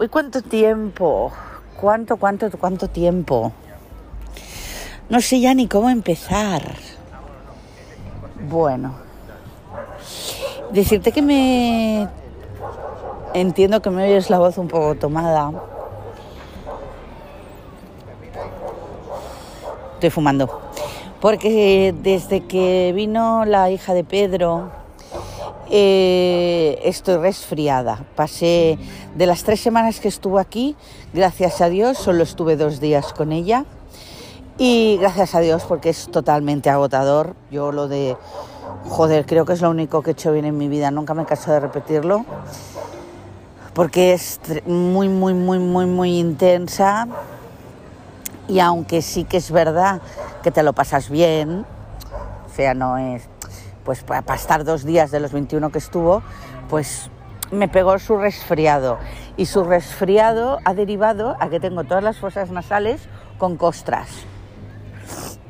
Uy, ¿cuánto tiempo? ¿Cuánto, cuánto, cuánto tiempo? No sé ya ni cómo empezar. Bueno, decirte que me... Entiendo que me oyes la voz un poco tomada. Estoy fumando. Porque desde que vino la hija de Pedro, eh, estoy resfriada. Pasé de las tres semanas que estuvo aquí, gracias a Dios, solo estuve dos días con ella. Y gracias a Dios porque es totalmente agotador. Yo lo de, joder, creo que es lo único que he hecho bien en mi vida. Nunca me canso de repetirlo. Porque es muy, muy, muy, muy, muy intensa. Y aunque sí que es verdad que te lo pasas bien, o sea, no es, pues para estar dos días de los 21 que estuvo, pues me pegó su resfriado. Y su resfriado ha derivado a que tengo todas las fosas nasales con costras.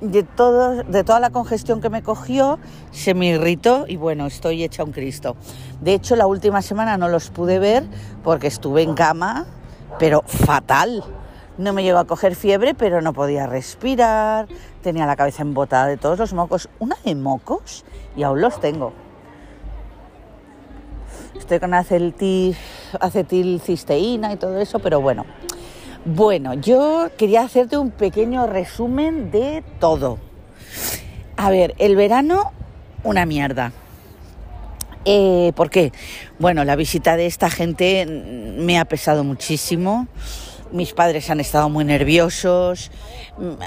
De, todo, de toda la congestión que me cogió, se me irritó y bueno, estoy hecha un Cristo. De hecho, la última semana no los pude ver porque estuve en cama, pero fatal. No me llegó a coger fiebre, pero no podía respirar, tenía la cabeza embotada de todos los mocos. Una de mocos y aún los tengo. Estoy con acetil, acetilcisteína y todo eso, pero bueno. Bueno, yo quería hacerte un pequeño resumen de todo. A ver, el verano, una mierda. Eh, ¿Por qué? Bueno, la visita de esta gente me ha pesado muchísimo mis padres han estado muy nerviosos,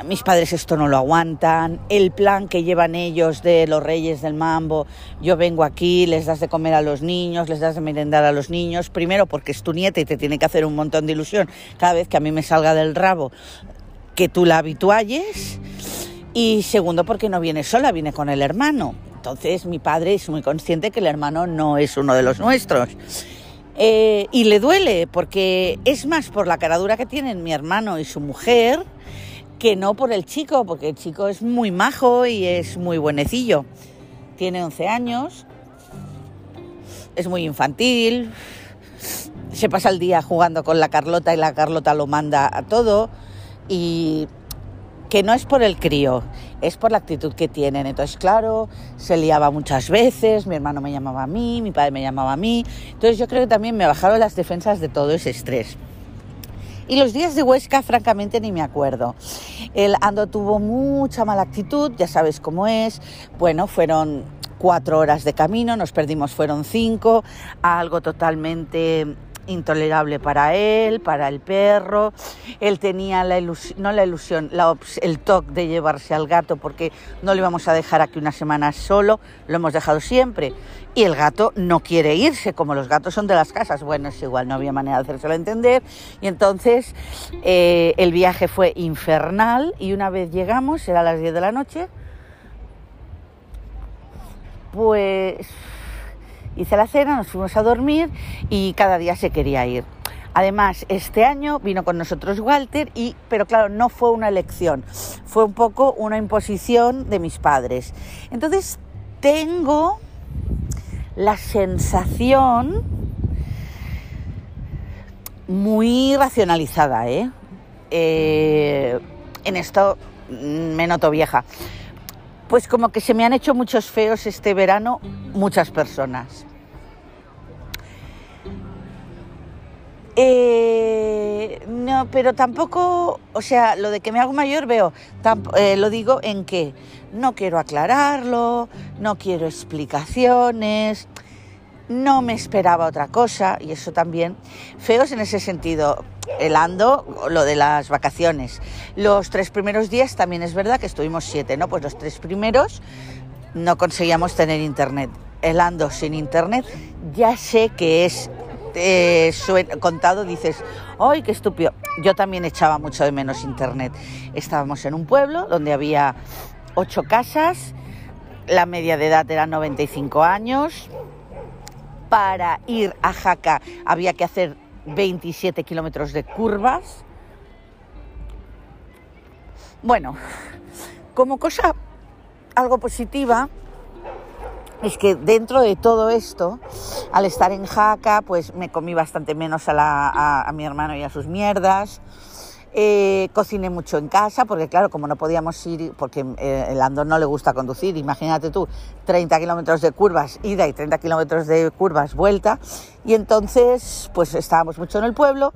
mis padres esto no lo aguantan, el plan que llevan ellos de los reyes del mambo, yo vengo aquí, les das de comer a los niños, les das de merendar a los niños, primero porque es tu nieta y te tiene que hacer un montón de ilusión cada vez que a mí me salga del rabo que tú la habitualles, y segundo porque no viene sola, viene con el hermano. Entonces mi padre es muy consciente que el hermano no es uno de los nuestros. Eh, y le duele porque es más por la caradura que tienen mi hermano y su mujer que no por el chico, porque el chico es muy majo y es muy buenecillo. Tiene 11 años, es muy infantil, se pasa el día jugando con la Carlota y la Carlota lo manda a todo y que no es por el crío, es por la actitud que tienen. Entonces, claro, se liaba muchas veces, mi hermano me llamaba a mí, mi padre me llamaba a mí. Entonces yo creo que también me bajaron las defensas de todo ese estrés. Y los días de Huesca, francamente, ni me acuerdo. El Ando tuvo mucha mala actitud, ya sabes cómo es. Bueno, fueron cuatro horas de camino, nos perdimos, fueron cinco, algo totalmente intolerable para él, para el perro. Él tenía la ilusión, no la ilusión, el toque de llevarse al gato porque no le íbamos a dejar aquí una semana solo, lo hemos dejado siempre. Y el gato no quiere irse, como los gatos son de las casas. Bueno, es igual, no había manera de hacérselo entender. Y entonces eh, el viaje fue infernal y una vez llegamos, era las 10 de la noche, pues hice la cena, nos fuimos a dormir y cada día se quería ir. Además, este año vino con nosotros Walter, y, pero claro, no fue una elección, fue un poco una imposición de mis padres. Entonces, tengo la sensación muy racionalizada, ¿eh? eh en esto me noto vieja. Pues como que se me han hecho muchos feos este verano muchas personas. Eh, no, pero tampoco, o sea, lo de que me hago mayor veo, eh, lo digo en que no quiero aclararlo, no quiero explicaciones, no me esperaba otra cosa y eso también, feos en ese sentido, el ando, lo de las vacaciones. Los tres primeros días también es verdad que estuvimos siete, ¿no? Pues los tres primeros no conseguíamos tener internet. El ando sin internet, ya sé que es eh, contado, dices, ¡ay, qué estúpido! Yo también echaba mucho de menos internet. Estábamos en un pueblo donde había ocho casas, la media de edad era 95 años. Para ir a Jaca había que hacer 27 kilómetros de curvas. Bueno, como cosa algo positiva, es que dentro de todo esto, al estar en Jaca, pues me comí bastante menos a, la, a, mi hermano y a sus mierdas. Eh, cociné mucho en casa, porque claro, como no podíamos ir, porque eh, el Andor no le gusta conducir, imagínate tú, 30 kilómetros de curvas ida y 30 kilómetros de curvas vuelta, y entonces pues estábamos mucho en el pueblo,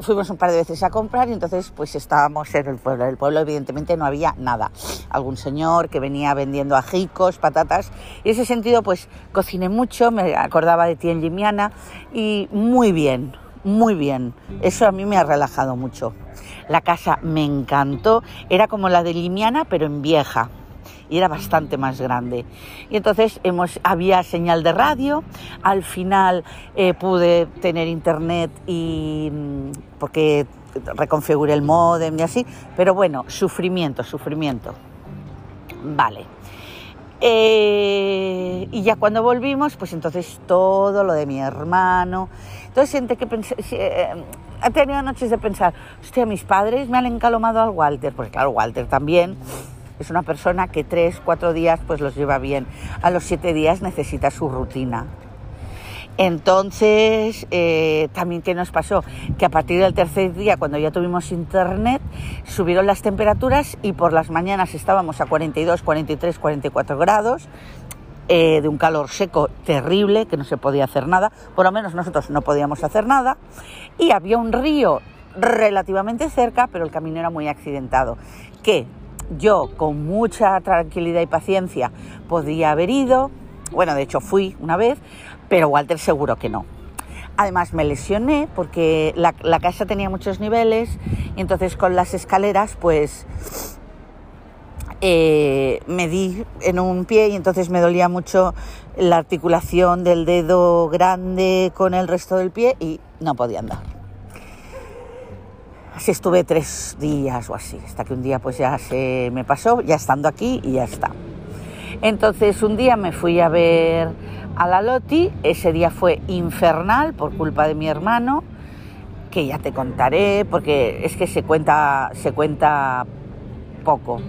fuimos un par de veces a comprar y entonces pues estábamos en el pueblo. En el pueblo evidentemente no había nada. Algún señor que venía vendiendo ajicos, patatas. Y en ese sentido pues cociné mucho, me acordaba de ti en Limiana y muy bien, muy bien. Eso a mí me ha relajado mucho. La casa me encantó. Era como la de Limiana pero en vieja y era bastante más grande. Y entonces hemos, había señal de radio, al final eh, pude tener internet y mm, porque reconfiguré el modem y así, pero bueno, sufrimiento, sufrimiento. Vale. Eh, y ya cuando volvimos, pues entonces todo lo de mi hermano. Entonces siente que pensé, eh, he tenido noches de pensar, hostia, mis padres me han encalomado al Walter, porque claro, Walter también es una persona que tres, cuatro días pues los lleva bien. A los siete días necesita su rutina. Entonces, eh, también qué nos pasó, que a partir del tercer día, cuando ya tuvimos internet, subieron las temperaturas y por las mañanas estábamos a 42, 43, 44 grados, eh, de un calor seco terrible, que no se podía hacer nada, por lo menos nosotros no podíamos hacer nada, y había un río relativamente cerca, pero el camino era muy accidentado, que yo con mucha tranquilidad y paciencia podría haber ido, bueno, de hecho fui una vez, pero Walter seguro que no. Además me lesioné porque la, casa tenía muchos niveles y entonces con las escaleras pues eh, me di en un pie y entonces me dolía mucho la articulación del dedo grande con el resto del pie y no podía andar. Así estuve tres días o así, hasta que un día pues ya se me pasó, ya estando aquí y ya está. Entonces un día me fui a ver a la Loti, ese día fue infernal por culpa de mi hermano, que ya te contaré, porque es que se cuenta, se cuenta poco.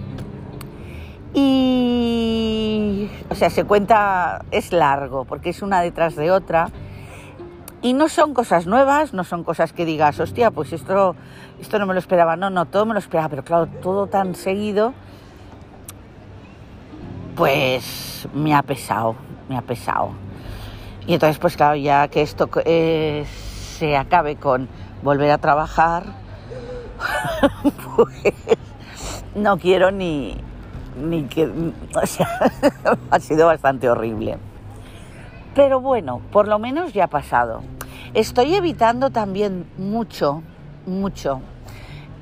Y, o sea, se cuenta, es largo, porque es una detrás de otra. Y no son cosas nuevas, no son cosas que digas, hostia, pues esto, esto no me lo esperaba. No, no, todo me lo esperaba, pero claro, todo tan seguido, pues me ha pesado, me ha pesado. Y entonces, pues claro, ya que esto eh, se acabe con volver a trabajar, pues no quiero ni, ni que... O sea, ha sido bastante horrible. Pero bueno, por lo menos ya ha pasado. Estoy evitando también mucho, mucho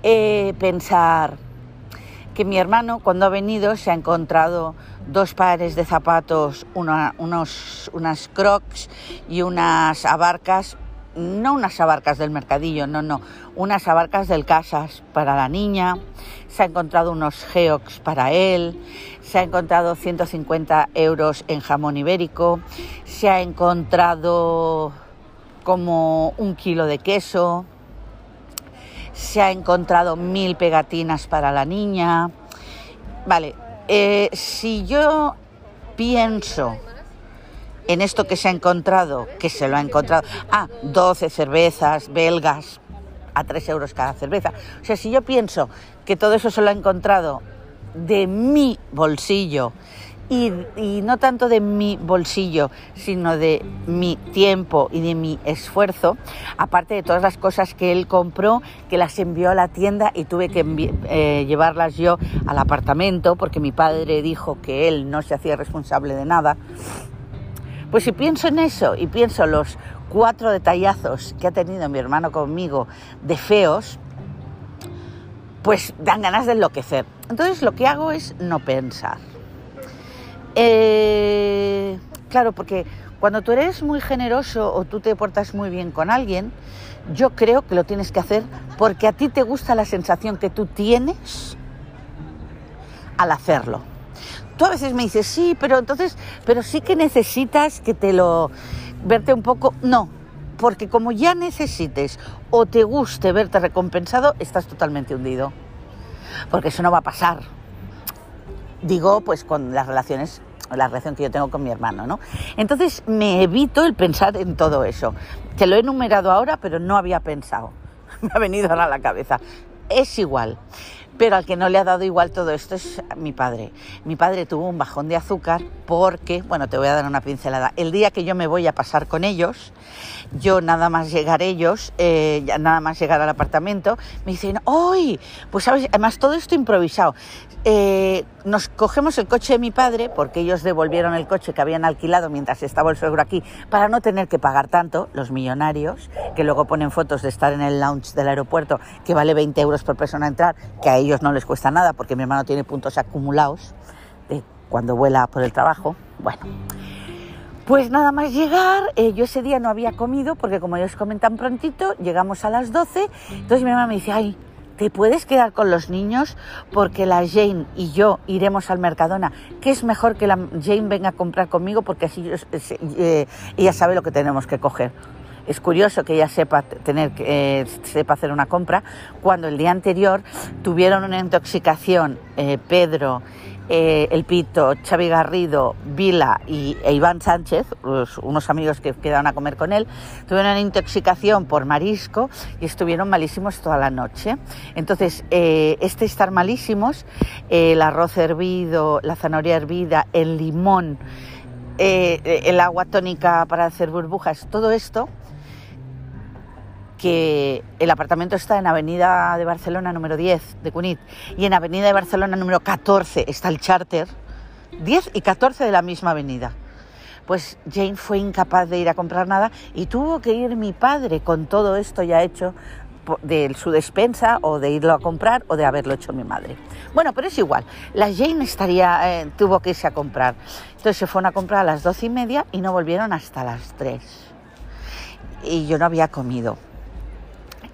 eh, pensar que mi hermano cuando ha venido se ha encontrado dos pares de zapatos, unas crocs y unas abarcas, no unas abarcas del mercadillo, no, no, unas abarcas del Casas para la niña, se ha encontrado unos geox para él, se ha encontrado 150 euros en jamón ibérico, se ha encontrado como un kilo de queso, se ha encontrado mil pegatinas para la niña. Vale, eh, si yo pienso en esto que se ha encontrado, que se lo ha encontrado, ah, 12 cervezas belgas a 3 euros cada cerveza. O sea, si yo pienso que todo eso se lo ha encontrado de mi bolsillo y, no tanto de mi bolsillo, sino de mi tiempo y de mi esfuerzo, aparte de todas las cosas que él compró, que las envió a la tienda y tuve que eh, llevarlas yo al apartamento porque mi padre dijo que él no se hacía responsable de nada. Pues si pienso en eso y pienso los cuatro detallazos que ha tenido mi hermano conmigo de feos, pues dan ganas de enloquecer. Entonces lo que hago es no pensar. Eh, claro, porque cuando tú eres muy generoso o tú te portas muy bien con alguien, yo creo que lo tienes que hacer porque a ti te gusta la sensación que tú tienes al hacerlo. Tú a veces me dices, sí, pero entonces, pero sí que necesitas que te lo verte un poco. No, porque como ya necesites o te guste verte recompensado, estás totalmente hundido. Porque eso no va a pasar. Digo, pues con las relaciones la relación que yo tengo con mi hermano, ¿no? Entonces me evito el pensar en todo eso. Te lo he enumerado ahora, pero no había pensado. Me ha venido ahora a la cabeza. Es igual. Pero al que no le ha dado igual todo esto es mi padre. Mi padre tuvo un bajón de azúcar porque, bueno, te voy a dar una pincelada. El día que yo me voy a pasar con ellos, yo nada más llegar ellos, eh, nada más llegar al apartamento, me dicen, ¡ay! Pues sabes, además todo esto improvisado. Eh, nos cogemos el coche de mi padre, porque ellos devolvieron el coche que habían alquilado mientras estaba el suegro aquí, para no tener que pagar tanto, los millonarios, que luego ponen fotos de estar en el lounge del aeropuerto, que vale 20 euros por persona entrar, que a ellos no les cuesta nada, porque mi hermano tiene puntos acumulados de cuando vuela por el trabajo. Bueno. Pues nada más llegar, eh, yo ese día no había comido porque como ellos comen tan prontito, llegamos a las 12, entonces mi mamá me dice, ay, ¿te puedes quedar con los niños? Porque la Jane y yo iremos al Mercadona, que es mejor que la Jane venga a comprar conmigo porque así eh, ella sabe lo que tenemos que coger. Es curioso que ella sepa tener eh, sepa hacer una compra cuando el día anterior tuvieron una intoxicación Pedro eh, El Pito, Xavi Garrido, Vila y, e Iván Sánchez, unos amigos que quedaron a comer con él, tuvieron una intoxicación por marisco y estuvieron malísimos toda la noche. Entonces, eh, este estar malísimos, el arroz hervido, la zanahoria hervida, el limón, eh, el agua tónica para hacer burbujas, todo esto que el apartamento está en Avenida de Barcelona número 10 de Cunit y en Avenida de Barcelona número 14 está el charter, 10 y 14 de la misma avenida. Pues Jane fue incapaz de ir a comprar nada y tuvo que ir mi padre con todo esto ya hecho de su despensa o de irlo a comprar o de haberlo hecho mi madre. Bueno, pero es igual. La Jane estaría, eh, tuvo que irse a comprar. Entonces se fueron a comprar a las doce y media y no volvieron hasta las tres. Y yo no había comido.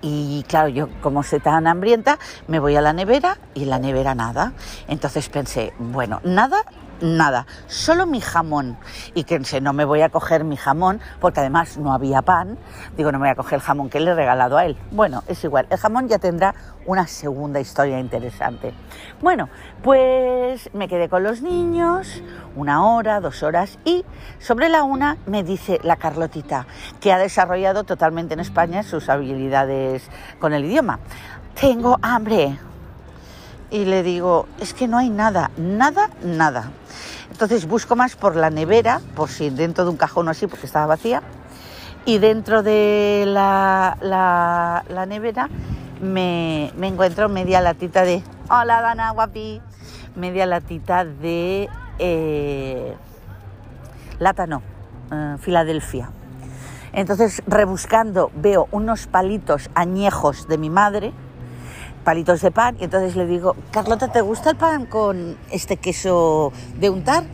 Y claro, yo como soy tan hambrienta, me voy a la nevera y la nevera nada. Entonces pensé, bueno, nada nada, solo mi jamón. Y que no me voy a coger mi jamón, porque además no había pan. Digo, no me voy a coger el jamón que le he regalado a él. Bueno, es igual, el jamón ya tendrá una segunda historia interesante. Bueno, pues me quedé con los niños una hora, dos horas y sobre la una me dice la Carlotita, que ha desarrollado totalmente en España sus habilidades con el idioma. Tengo hambre, y le digo, es que no hay nada, nada, nada. Entonces busco más por la nevera, por si dentro de un cajón o así, porque estaba vacía. Y dentro de la, la, nevera me, encuentro media latita de... Hola Dana, guapi. Media latita de... Eh, látano, eh, Filadelfia. Entonces, rebuscando, veo unos palitos añejos de mi madre, palitos de pan y entonces le digo, Carlota, ¿te gusta el pan con este queso de untar?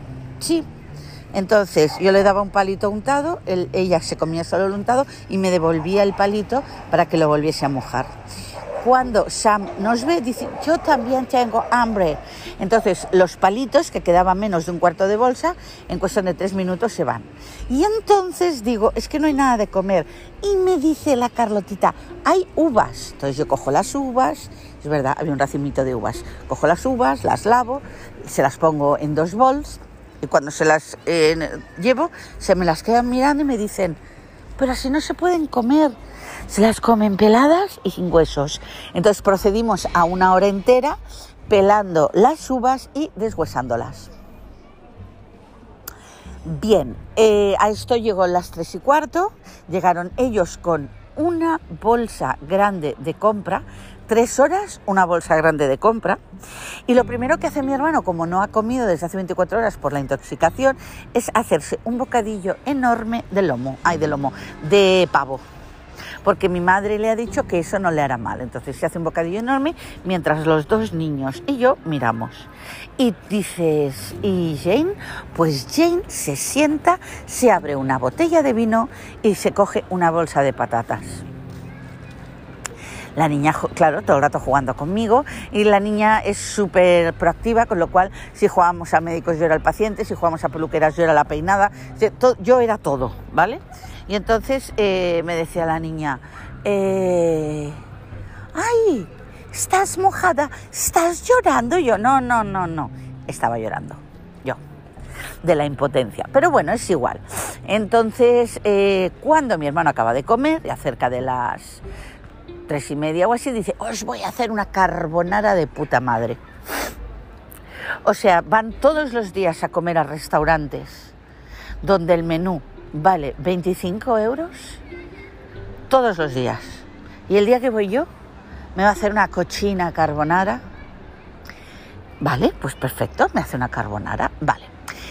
Sí. Entonces yo le daba un palito untado, ella se comía solo el untado y me devolvía el palito para que lo volviese a mojar cuando Sam nos ve, dice, yo también tengo hambre. Entonces, los palitos, que quedaban menos de un cuarto de bolsa, en cuestión de tres minutos se van. Y entonces digo, es que no hay nada de comer. Y me dice la Carlotita, hay uvas. Entonces yo cojo las uvas, es verdad, había un racimito de uvas. Cojo las uvas, las lavo, se las pongo en dos bols y cuando se las eh, llevo, se me las quedan mirando y me dicen, pero así no se pueden comer se las comen peladas y sin huesos. Entonces procedimos a una hora entera pelando las uvas y deshuesándolas. Bien, eh, a esto llegó las tres y cuarto, llegaron ellos con una bolsa grande de compra, tres horas, una bolsa grande de compra. Y lo primero que hace mi hermano, como no ha comido desde hace 24 horas por la intoxicación, es hacerse un bocadillo enorme de lomo, ay, de lomo, de pavo porque mi madre le ha dicho que eso no le hará mal. Entonces se hace un bocadillo enorme mientras los dos niños y yo miramos. Y dices, ¿y Jane? Pues Jane se sienta, se abre una botella de vino y se coge una bolsa de patatas. La niña, claro, todo el rato jugando conmigo y la niña es súper proactiva, con lo cual si jugamos a médicos yo era el paciente, si jugamos a peluqueras yo era la peinada, yo era todo, ¿vale? Y entonces eh, me decía la niña, eh, ay, estás mojada, estás llorando. yo, no, no, no, no, estaba llorando, yo. de la impotencia. Pero bueno, es igual. Entonces, eh, cuando mi hermano acaba de comer, ya cerca de las tres y media o así, dice, os voy a hacer una carbonara de puta madre. O sea, van todos los días a comer a restaurantes donde el menú vale 25 euros todos los días. Y el día que voy yo, me va a hacer una cochina carbonara. Vale, pues perfecto, me hace una carbonara. Vale.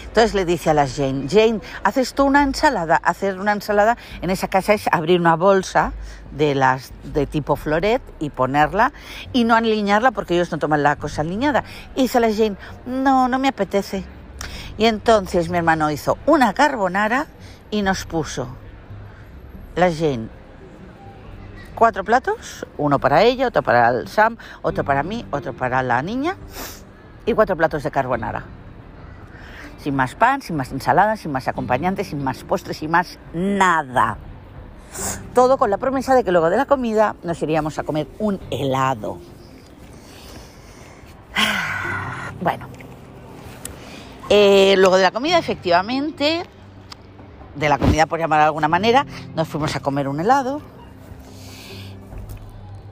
Entonces le dice a las Jane, Jane, ¿haces tú una ensalada? Hacer una ensalada en esa casa es abrir una bolsa de las de tipo floret y ponerla y no alinearla porque ellos no toman la cosa alineada. Y dice a las Jane, no, no me apetece. Y entonces mi hermano hizo una carbonara y nos puso las Jane cuatro platos, uno para ella, otro para el Sam, otro para mí, otro para la niña y cuatro platos de carbonara. Sin más pan, sin más ensalada, sin más acompañantes, sin más postres, sin más nada. Todo con la promesa de que luego de la comida nos iríamos a comer un helado. Bueno, eh, luego de la comida, efectivamente, de la comida por llamar de alguna manera, nos fuimos a comer un helado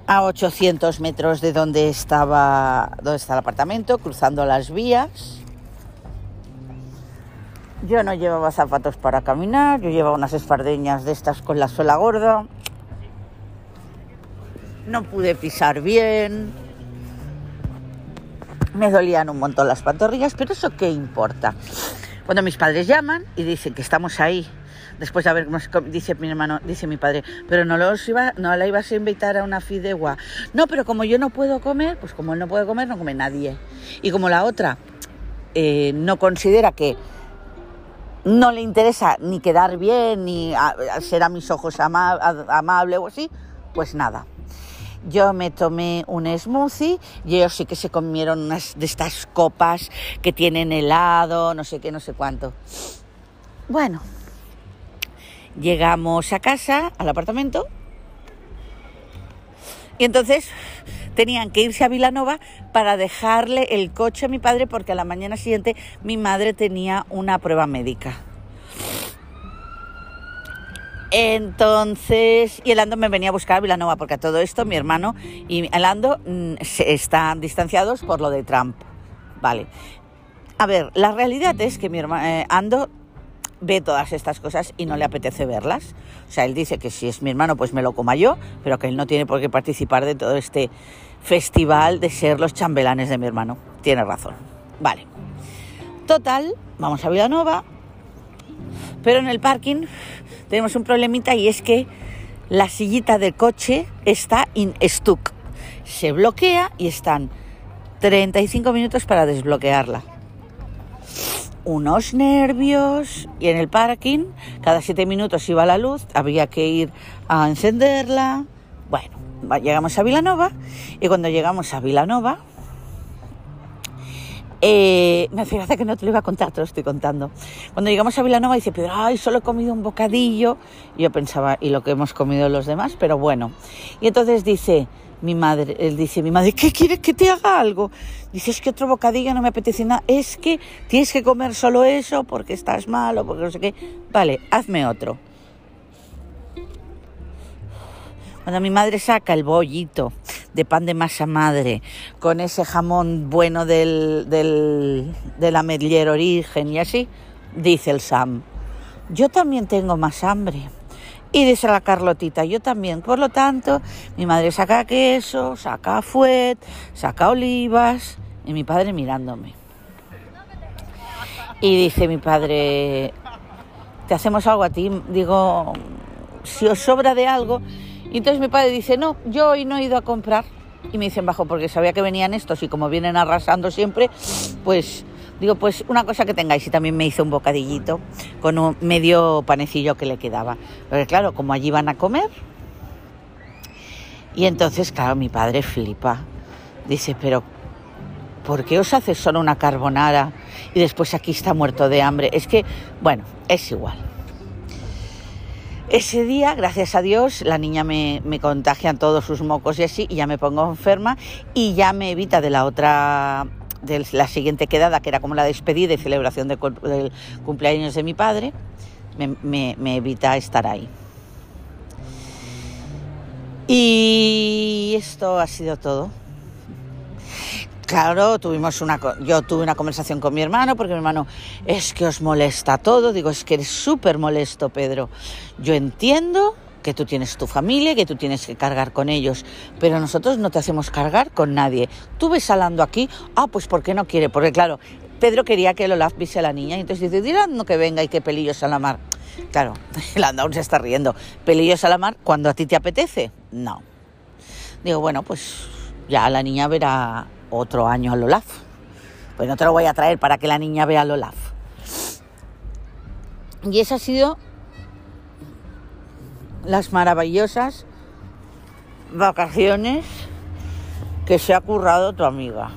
a 800 metros de donde estaba donde está el apartamento, cruzando las vías. Yo no llevaba zapatos para caminar, yo llevaba unas espardeñas de estas con la suela gorda. No pude pisar bien. Me dolían un montón las pantorrillas, pero eso qué importa. Cuando mis padres llaman y dicen que estamos ahí después de haber, dice mi hermano, dice mi padre, pero no, los iba, no la ibas a invitar a una fidegua. No, pero como yo no puedo comer, pues como él no puede comer, no come nadie. Y como la otra eh, no considera que no le interesa ni quedar bien, ni ser a mis ojos amable o así, pues nada. Yo me tomé un smoothie y ellos sí que se comieron unas de estas copas que tienen helado, no sé qué, no sé cuánto. Bueno, Llegamos a casa, al apartamento, y entonces tenían que irse a Vilanova para dejarle el coche a mi padre porque a la mañana siguiente mi madre tenía una prueba médica. Entonces, y el Ando me venía a buscar a Vilanova porque a todo esto mi hermano y el Ando mm, están distanciados por lo de Trump. Vale. A ver, la realidad es que mi hermano eh, Ando ve todas estas cosas y no le apetece verlas. O sea, él dice que si es mi hermano, pues me lo coma yo, pero que él no tiene por qué participar de todo este festival de ser los chambelanes de mi hermano. Tiene razón. Vale. Total, vamos a Villanova, pero en el parking tenemos un problemita y es que la sillita del coche está in stuck. Se bloquea y están 35 minutos para desbloquearla unos nervios y en el parking cada siete minutos iba la luz, había que ir a encenderla. Bueno, llegamos a Vilanova y cuando llegamos a Vilanova, eh, me hace gracia que no te lo iba a contar, te lo estoy contando. Cuando llegamos a Vilanova dice, pero ay, solo he comido un bocadillo. Yo pensaba, y lo que hemos comido los demás, pero bueno. Y entonces dice, mi madre, él dice, mi madre, ¿qué quieres que te haga algo? Dice, es que otro bocadillo no me apetece nada, es que tienes que comer solo eso porque estás mal o porque no sé qué. Vale, hazme otro. Cuando mi madre saca el bollito de pan de masa madre con ese jamón bueno del, del, de la Medlier Origen y así, dice el Sam, yo también tengo más hambre. Y dice la Carlotita, yo también. Por lo tanto, mi madre saca queso, saca fuet, saca olivas y mi padre mirándome. Y dice mi padre, ¿te hacemos algo a ti? Digo, si os sobra de algo. Y entonces mi padre dice, no, yo hoy no he ido a comprar. Y me dicen bajo, porque sabía que venían estos y como vienen arrasando siempre, pues Digo, pues una cosa que tengáis y también me hizo un bocadillito con un medio panecillo que le quedaba. Pero claro, como allí van a comer. Y entonces, claro, mi padre flipa. Dice, pero ¿por qué os haces solo una carbonara y después aquí está muerto de hambre? Es que, bueno, es igual. Ese día, gracias a Dios, la niña me, me contagia todos sus mocos y así, y ya me pongo enferma y ya me evita de la otra de la siguiente quedada, que era como la despedida y celebración de, del cumpleaños de mi padre, me, me evita estar ahí. Y esto ha sido todo. Claro, tuvimos una, yo tuve una conversación con mi hermano porque mi hermano es que os molesta todo. Digo, es que eres súper molesto, Pedro. Yo entiendo que tú tienes tu familia, que tú tienes que cargar con ellos, pero nosotros no te hacemos cargar con nadie. Tú ves salando aquí, ah, pues ¿por qué no quiere? Porque claro, Pedro quería que el Olaf vise a la niña y entonces dice, dirán que venga y que pelillos a la mar. Claro, el aún se está riendo. ¿Pelillos a la mar cuando a ti te apetece? No. Digo, bueno, pues ya la niña verá otro año al Olaf. Pues no te lo voy a traer para que la niña vea al Olaf. Y esas ha sido las maravillosas vacaciones que se ha currado tu amiga.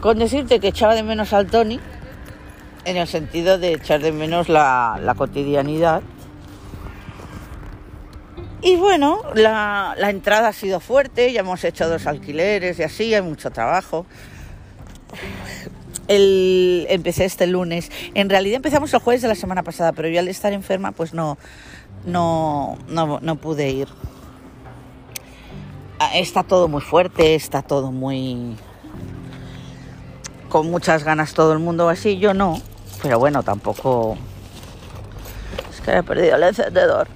Con decirte que echaba de menos al Tony, en el sentido de echar de menos la, la cotidianidad. Y bueno, la, entrada ha sido fuerte, ya hemos hecho dos alquileres y así, hay mucho trabajo. Empecé este lunes. En realidad empezamos el jueves de la semana pasada, pero yo al estar enferma pues no, no, no, no pude ir. Ah, está todo muy fuerte, está todo muy... con muchas ganas todo el mundo así, yo no. Pero bueno, tampoco... Es que he perdido el encendedor.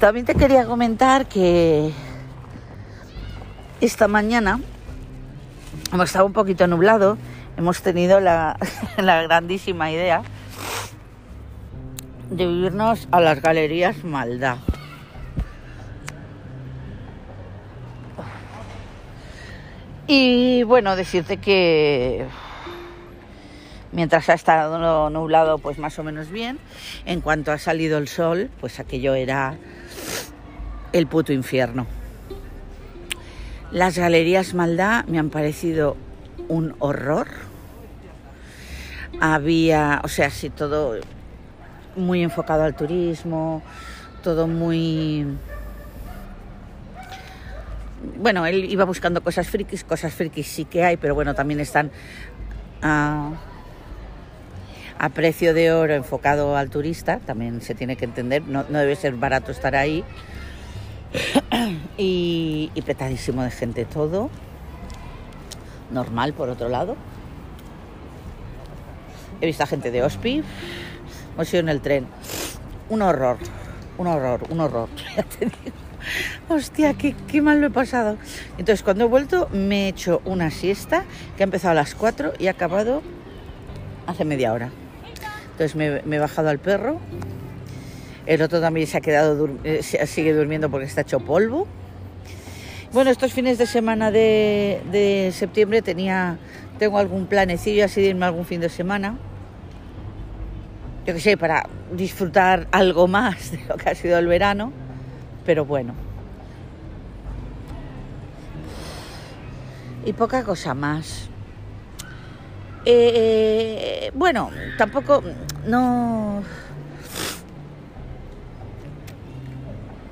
También te quería comentar que esta mañana, como estaba un poquito nublado, hemos tenido la, grandísima idea de vivirnos a las galerías Maldá. Y bueno, decirte que mientras ha estado nublado pues más o menos bien. En cuanto ha salido el sol, pues aquello era el puto infierno. Las galerías Maldá me han parecido un horror. Había, o sea, sí, todo muy enfocado al turismo, todo muy... Bueno, él iba buscando cosas frikis, cosas frikis sí que hay, pero bueno, también están... A precio de oro enfocado al turista, también se tiene que entender, no, debe ser barato estar ahí. y, petadísimo de gente todo. Normal, por otro lado. He visto a gente de Ospi. Hemos ido en el tren. Un horror, un horror, un horror. Hostia, qué, qué, mal lo he pasado. Entonces, cuando he vuelto, me he hecho una siesta que ha empezado a las 4 y ha acabado hace media hora. Entonces me, he bajado al perro. El otro también se ha quedado, eh, sigue durmiendo porque está hecho polvo. Bueno, estos fines de semana de, septiembre tenía, tengo algún planecillo así de irme algún fin de semana. Yo qué sé, para disfrutar algo más de lo que ha sido el verano. Pero bueno. Y poca cosa más. Eh, bueno, tampoco, no...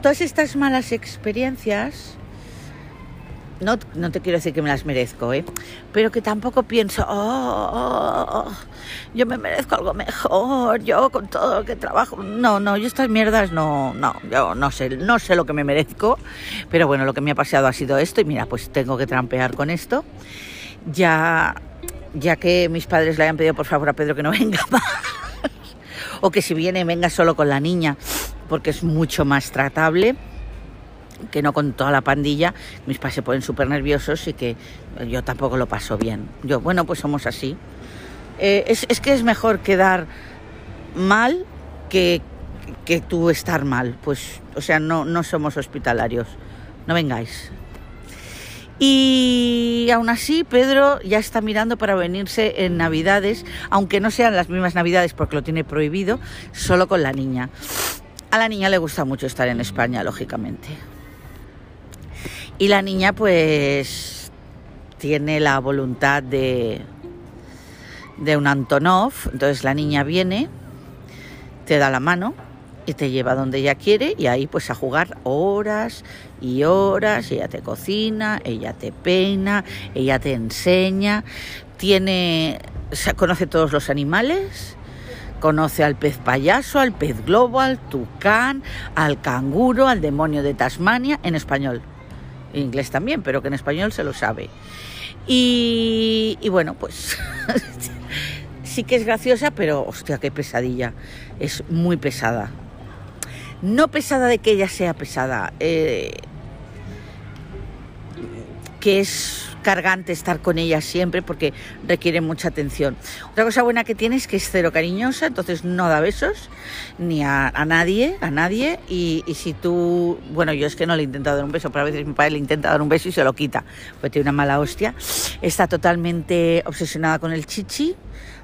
Todas estas malas experiencias, no, no, te quiero decir que me las merezco, ¿eh? pero que tampoco pienso, oh, oh, oh, yo me merezco algo mejor, yo con todo lo que trabajo. No, no, yo estas mierdas no, no, yo no sé, no sé lo que me merezco, pero bueno, lo que me ha pasado ha sido esto y mira, pues tengo que trampear con esto. Ya ya que mis padres le hayan pedido por favor a Pedro que no venga más, o que si viene venga solo con la niña, porque es mucho más tratable que no con toda la pandilla, mis padres se ponen súper nerviosos y que yo tampoco lo paso bien. Yo, bueno, pues somos así. Eh, es, es, que es mejor quedar mal que, que tú estar mal. Pues, o sea, no, no somos hospitalarios. No vengáis. Y aún así, Pedro ya está mirando para venirse en Navidades, aunque no sean las mismas Navidades porque lo tiene prohibido, solo con la niña. A la niña le gusta mucho estar en España, lógicamente. Y la niña, pues, tiene la voluntad de, de un Antonov. Entonces la niña viene, te da la mano y te lleva donde ella quiere y ahí pues a jugar horas y horas, ella te cocina, ella te peina, ella te enseña, tiene, conoce todos los animales, conoce al pez payaso, al pez globo, al tucán, al canguro, al demonio de Tasmania, en español. En inglés también, pero que en español se lo sabe. Y, bueno, pues sí que es graciosa, pero hostia, qué pesadilla. Es muy pesada. No pesada de que ella sea pesada, eh, que es cargante estar con ella siempre porque requiere mucha atención. Otra cosa buena que tiene es que es cero cariñosa, entonces no da besos ni a, nadie, a nadie. Y, si tú, bueno, yo es que no le he intentado dar un beso, pero a veces mi padre le intenta dar un beso y se lo quita, pues tiene una mala hostia. Está totalmente obsesionada con el chichi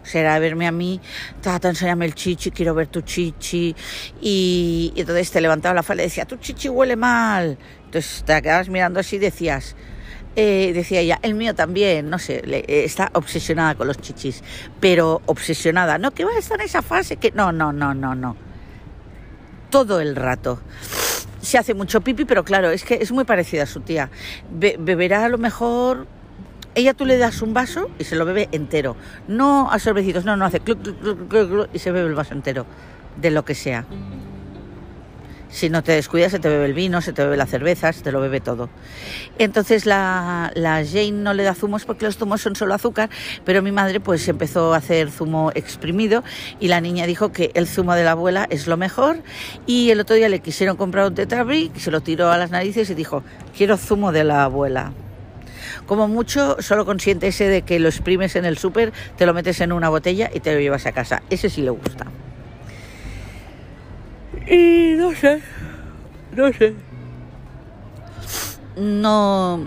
será verme a mí, tata, enséñame el chichi, quiero ver tu chichi. Y, entonces te levantaba la falda y decía, tu chichi huele mal. Entonces te quedabas mirando así y decías, eh, decía ella, el mío también, no sé, eh, está obsesionada con los chichis, pero obsesionada, no, que va a estar en esa fase, que no, no, no, no, no. Todo el rato. Se hace mucho pipi, pero claro, es que es muy parecida a su tía. beberá a lo mejor ella tú le das un vaso y se lo bebe entero. No a sorbecitos, no, no hace cluc, cluc, cluc, y se bebe el vaso entero, de lo que sea. Si no te descuidas, se te bebe el vino, se te bebe la cerveza, se te lo bebe todo. Entonces la, la, Jane no le da zumos porque los zumos son solo azúcar, pero mi madre pues empezó a hacer zumo exprimido y la niña dijo que el zumo de la abuela es lo mejor y el otro día le quisieron comprar un tetrabric, se lo tiró a las narices y dijo, quiero zumo de la abuela. Como mucho, solo consciente ese de que lo exprimes en el súper, te lo metes en una botella y te lo llevas a casa. Ese sí le gusta. Y no sé, no sé. No,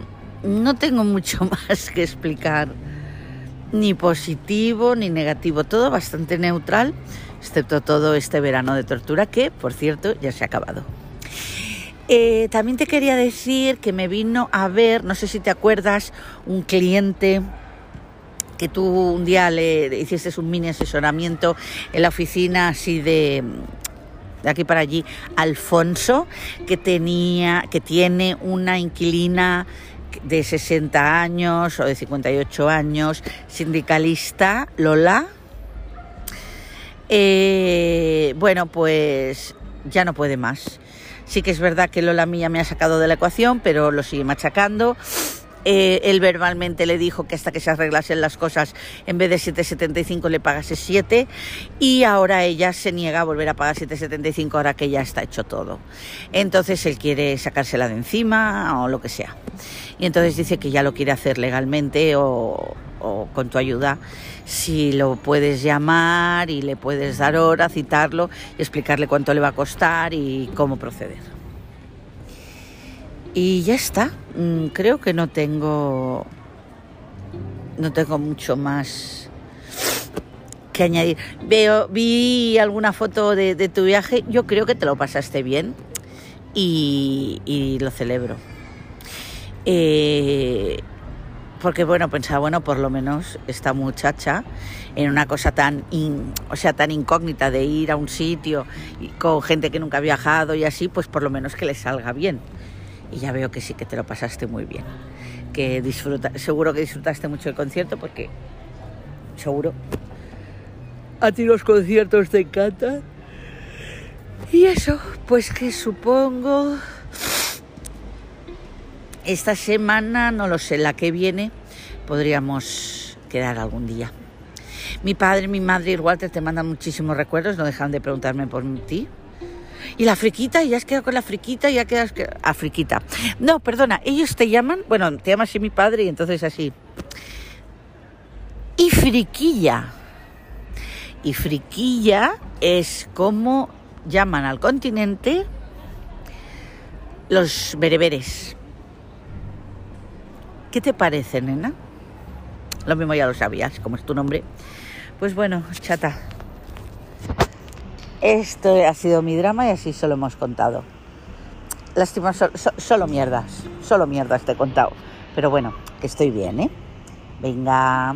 no tengo mucho más que explicar. Ni positivo ni negativo, todo bastante neutral, excepto todo este verano de tortura que, por cierto, ya se ha acabado. Eh, también te quería decir que me vino a ver, no sé si te acuerdas, un cliente que tú un día le hiciste un mini asesoramiento en la oficina así de, de aquí para allí, Alfonso, que tenía, que tiene una inquilina de 60 años o de 58 años, sindicalista, Lola. Eh, bueno, pues ya no puede más. Sí que es verdad que Lola Mía me ha sacado de la ecuación, pero lo sigue machacando. Eh, él verbalmente le dijo que hasta que se arreglasen las cosas, en vez de 7,75 le pagase 7 y ahora ella se niega a volver a pagar 7,75 ahora que ya está hecho todo. Entonces él quiere sacársela de encima o lo que sea. Y entonces dice que ya lo quiere hacer legalmente o, o con tu ayuda, si lo puedes llamar y le puedes dar hora, citarlo y explicarle cuánto le va a costar y cómo proceder. Y ya está. Mm, creo que no tengo. No tengo mucho más que añadir. Veo, vi alguna foto de, tu viaje. Yo creo que te lo pasaste bien y, lo celebro. Eh, porque bueno, pensaba, bueno, por lo menos esta muchacha en una cosa tan, o sea, tan incógnita de ir a un sitio con gente que nunca ha viajado y así, pues por lo menos que le salga bien y ya veo que sí que te lo pasaste muy bien. Que disfruta, seguro que disfrutaste mucho el concierto porque seguro a ti los conciertos te encantan. Y eso, pues que supongo esta semana, no lo sé, la que viene, podríamos quedar algún día. Mi padre, mi madre y Walter te mandan muchísimos recuerdos, no dejan de preguntarme por ti. Y la friquita, y ya has quedado con la friquita, y ya quedas... A friquita. No, perdona, ellos te llaman, bueno, te llama así mi padre y entonces así. Y friquilla. Y friquilla es como llaman al continente los bereberes. ¿Qué te parece, nena? Lo mismo ya lo sabías, como es tu nombre. Pues bueno, chata, esto ha sido mi drama y así se lo hemos contado. Lástima, solo mierdas, solo mierdas te he contado. Pero bueno, que estoy bien, ¿eh? Venga.